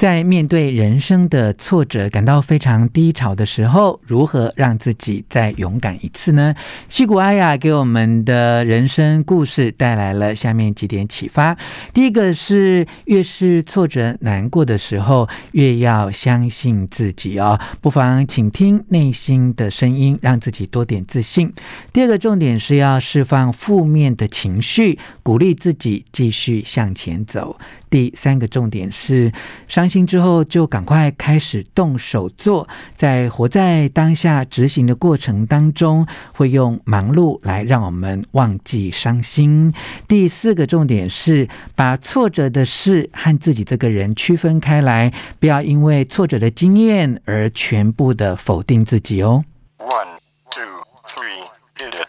在面对人生的挫折，感到非常低潮的时候，如何让自己再勇敢一次呢？西谷阿雅给我们的人生故事带来了下面几点启发。第一个是，越是挫折难过的时候，越要相信自己哦。不妨请听内心的声音，让自己多点自信。第二个重点是要释放负面的情绪，鼓励自己继续向前走。第三个重点是，伤心之后就赶快开始动手做，在活在当下执行的过程当中，会用忙碌来让我们忘记伤心。第四个重点是，把挫折的事和自己这个人区分开来，不要因为挫折的经验而全部的否定自己哦。One, two, three, hit it.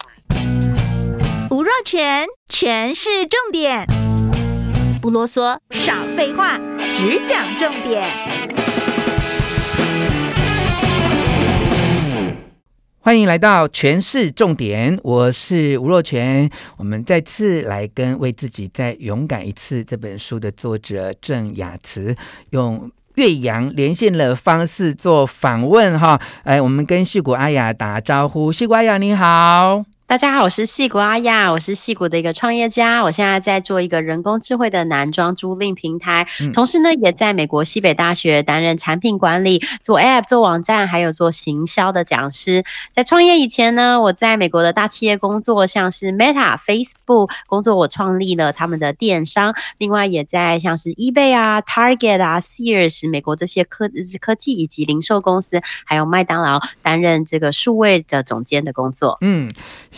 吴若权，权式重点。不啰嗦，少废话，只讲重点。欢迎来到全市重点，我是吴若权。我们再次来跟《为自己再勇敢一次》这本书的作者郑雅慈用越洋连线的方式做访问哈。哎，我们跟矽谷阿雅打招呼，矽谷阿雅你好。大家好，我是戏骨阿亚，我是戏骨的一个创业家，我现在在做一个人工智慧的男装租赁平台，嗯、同时呢，也在美国西北大学担任产品管理，做 App、做网站，还有做行销的讲师。在创业以前呢，我在美国的大企业工作，像是 Meta、Facebook 工作，我创立了他们的电商，另外也在像是 eBay 啊、Target 啊、Sears 美国这些科科技以及零售公司，还有麦当劳担任这个数位的总监的工作。嗯。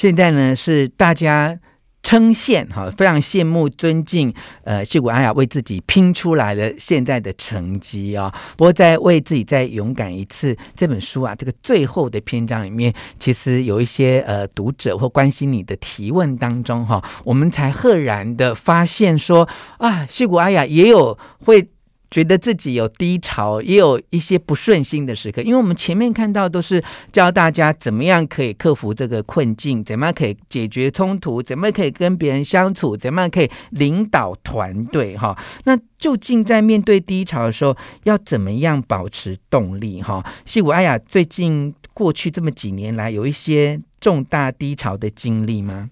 现在呢，是大家称羡哈，非常羡慕、尊敬，呃，谢谷阿雅为自己拼出来的现在的成绩啊、哦。不过，在为自己再勇敢一次这本书啊，这个最后的篇章里面，其实有一些呃读者或关心你的提问当中哈、我们才赫然的发现说啊，谢谷阿雅也有会。觉得自己有低潮，也有一些不顺心的时刻，因为我们前面看到都是教大家怎么样可以克服这个困境，怎么样可以解决冲突，怎么样可以跟别人相处，怎么样可以领导团队，哈。那究竟在面对低潮的时候，要怎么样保持动力，哈？西谷阿雅最近过去这么几年来，有一些重大低潮的经历吗？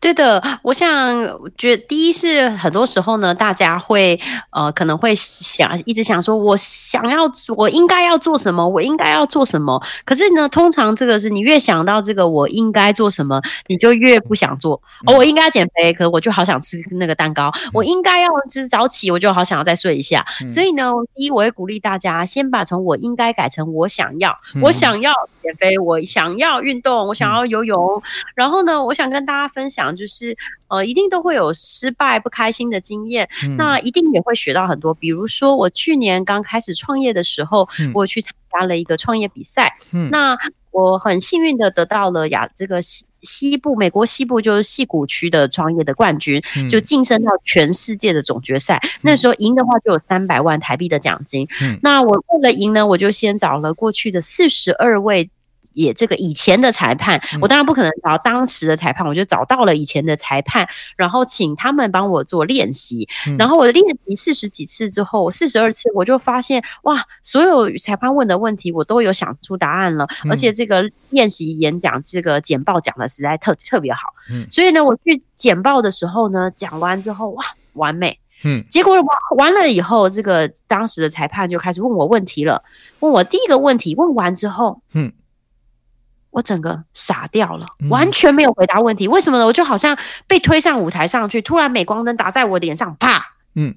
对的，我想觉得第一是很多时候呢，大家会呃可能会想一直想说，我想要我应该要做什么，我应该要做什么。可是呢，通常这个是你越想到这个我应该做什么，你就越不想做。哦，我应该要减肥，可我就好想吃那个蛋糕。我应该要就是早起，我就好想要再睡一下。所以呢，第一我会鼓励大家先把从我应该改成我想要，我想要减肥，我想要运动，我想要游泳。然后呢，我想跟大家分。分享就是，呃，一定都会有失败、不开心的经验，嗯、那一定也会学到很多。比如说，我去年刚开始创业的时候，嗯、我去参加了一个创业比赛，嗯、那我很幸运的得到了亚这个西西部美国西部就是西谷区的创业的冠军，嗯、就晋升到全世界的总决赛。嗯、那时候赢的话就有三百万台币的奖金。嗯、那我为了赢呢，我就先找了过去的四十二位。也这个以前的裁判，我当然不可能找当时的裁判，我就找到了以前的裁判，然后请他们帮我做练习。然后我练习四十几次之后，四十二次我就发现，哇，所有裁判问的问题我都有想出答案了，而且这个练习演讲这个简报讲的实在特特别好。所以呢，我去简报的时候呢，讲完之后哇，完美。嗯，结果完完了以后，这个当时的裁判就开始问我问题了，问我第一个问题，问完之后，嗯。我整个傻掉了，完全没有回答问题。为什么呢？我就好像被推上舞台上去，突然镁光灯打在我脸上，啪！嗯，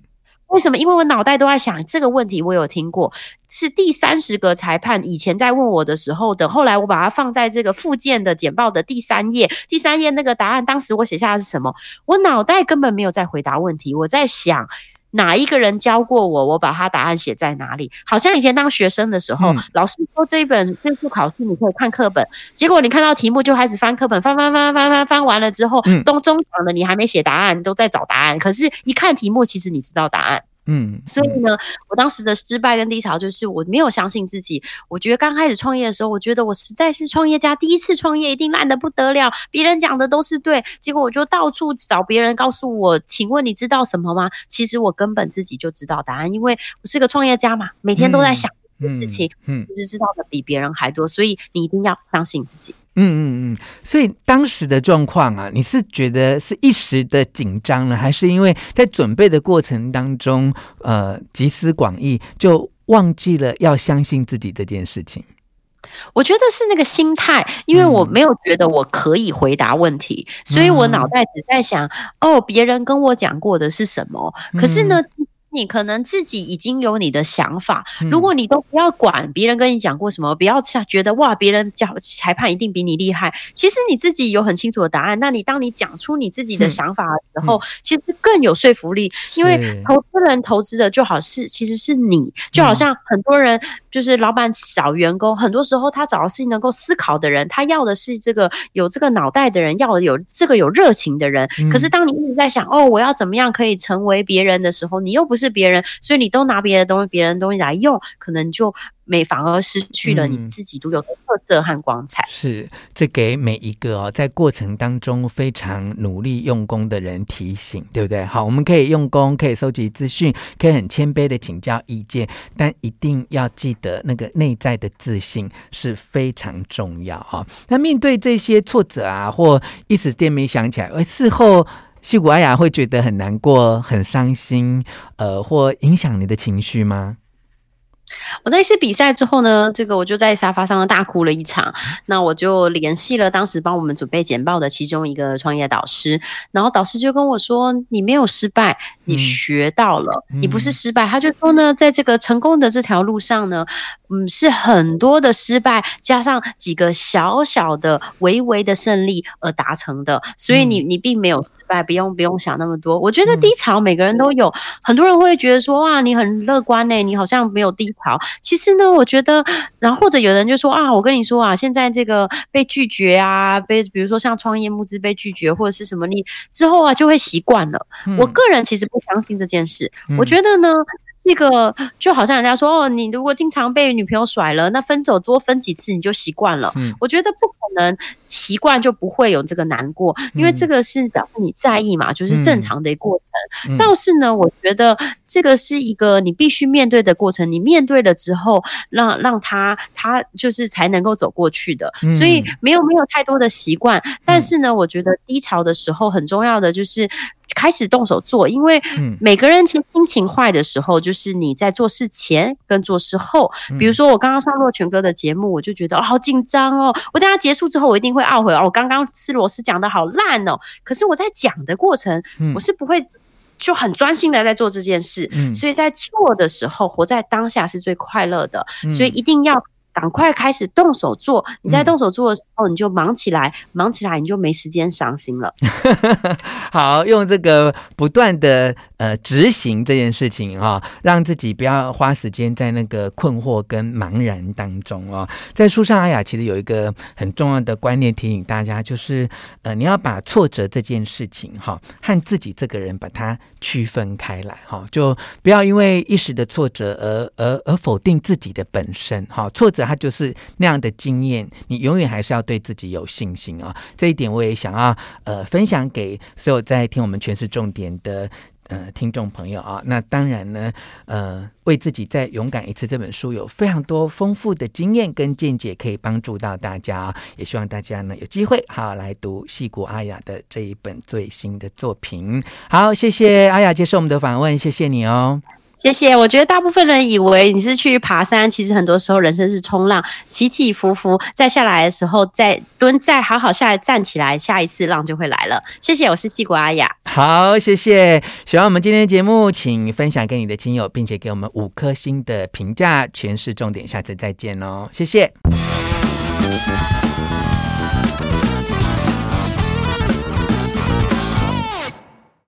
为什么？因为我脑袋都在想这个问题，我有听过，是第三十个裁判以前在问我的时候的。后来我把它放在这个附件的简报的第三页，第三页那个答案，当时我写下的是什么？我脑袋根本没有在回答问题，我在想。哪一个人教过我？我把他答案写在哪里？好像以前当学生的时候，嗯、老师说这一本这次考试你可以看课本，结果你看到题目就开始翻课本，翻翻翻翻翻翻完了之后，都、嗯、中场了你还没写答案，都在找答案。可是，一看题目，其实你知道答案。嗯，所以呢，我当时的失败跟低潮就是我没有相信自己。我觉得刚开始创业的时候，我觉得我实在是创业家，第一次创业一定烂得不得了，别人讲的都是对，结果我就到处找别人告诉我，请问你知道什么吗？其实我根本自己就知道答案，因为我是个创业家嘛，每天都在想事情，嗯，其实知道的比别人还多，所以你一定要相信自己。嗯嗯嗯，所以当时的状况啊，你是觉得是一时的紧张呢，还是因为在准备的过程当中，呃，集思广益就忘记了要相信自己这件事情？我觉得是那个心态，因为我没有觉得我可以回答问题，嗯、所以我脑袋只在想，哦，别人跟我讲过的是什么？可是呢？嗯你可能自己已经有你的想法，如果你都不要管别人跟你讲过什么，不要觉得哇，别人讲裁判一定比你厉害。其实你自己有很清楚的答案。那你当你讲出你自己的想法的时候，其实更有说服力。因为投资人投资的就好是，其实是你，就好像很多人就是老板找员工，很多时候他找的是能够思考的人，他要的是这个有这个脑袋的人，要的有这个有热情的人。可是当你一直在想哦，我要怎么样可以成为别人的时候，你又不是。是别人，所以你都拿别的东西、别人的东西来用，可能就没反而失去了你自己独有的特色和光彩。嗯、是，这给每一个哦，在过程当中非常努力用功的人提醒，对不对？好，我们可以用功，可以收集资讯，可以很谦卑的请教意见，但一定要记得那个内在的自信是非常重要啊。那面对这些挫折啊，或一时间没想起来，而事后。矽谷阿雅会觉得很难过、很伤心，呃，或影响你的情绪吗？我那次比赛之后呢，这个我就在沙发上大哭了一场。那我就联系了当时帮我们准备简报的其中一个创业导师，然后导师就跟我说：“你没有失败，你学到了，嗯、你不是失败。”他就说呢，在这个成功的这条路上呢，嗯，是很多的失败加上几个小小的、微微的胜利而达成的，所以你你并没有失败。不用不用想那么多。我觉得低潮每个人都有，嗯、很多人会觉得说哇，你很乐观呢，你好像没有低潮。其实呢，我觉得，然后或者有人就说啊，我跟你说啊，现在这个被拒绝啊，被比如说像创业募资被拒绝或者是什么，你之后啊就会习惯了。嗯、我个人其实不相信这件事，嗯、我觉得呢。这个就好像人家说哦，你如果经常被女朋友甩了，那分手多分几次你就习惯了。嗯，我觉得不可能习惯就不会有这个难过，因为这个是表示你在意嘛，就是正常的一个过程。倒是呢，我觉得这个是一个你必须面对的过程，你面对了之后，让让他他就是才能够走过去的。所以没有没有太多的习惯，但是呢，我觉得低潮的时候很重要的就是。开始动手做，因为每个人其实心情坏的时候，就是你在做事前跟做事后。比如说，我刚刚上洛泉哥的节目，我就觉得哦，好紧张哦。我等下结束之后，我一定会懊悔哦，我刚刚吃螺丝讲的好烂哦。可是我在讲的过程，我是不会就很专心的在做这件事。所以在做的时候，活在当下是最快乐的。所以一定要。赶快开始动手做！你在动手做的时候，你就忙起来，嗯、忙起来你就没时间伤心了。好，用这个不断的呃执行这件事情哈、让自己不要花时间在那个困惑跟茫然当中哦。在书上，阿雅其实有一个很重要的观念提醒大家，就是呃你要把挫折这件事情哈、和自己这个人把它区分开来哈、就不要因为一时的挫折而而而否定自己的本身哈、挫折。他就是那样的经验，你永远还是要对自己有信心啊！这一点我也想要呃分享给所有在听我们权式重点的呃听众朋友啊。那当然呢，呃，为自己再勇敢一次这本书有非常多丰富的经验跟见解，可以帮助到大家啊。也希望大家呢有机会好来读矽谷阿雅的这一本最新的作品。好，谢谢阿雅接受我们的访问，谢谢你哦。谢谢。我觉得大部分人以为你是去爬山，其实很多时候人生是冲浪，起起伏伏，再下来的时候再蹲，再好好下来站起来，下一次浪就会来了。谢谢，我是矽谷阿雅。好，谢谢。喜欢我们今天的节目，请分享给你的亲友，并且给我们五颗星的评价。全是重点，下次再见哦。谢谢。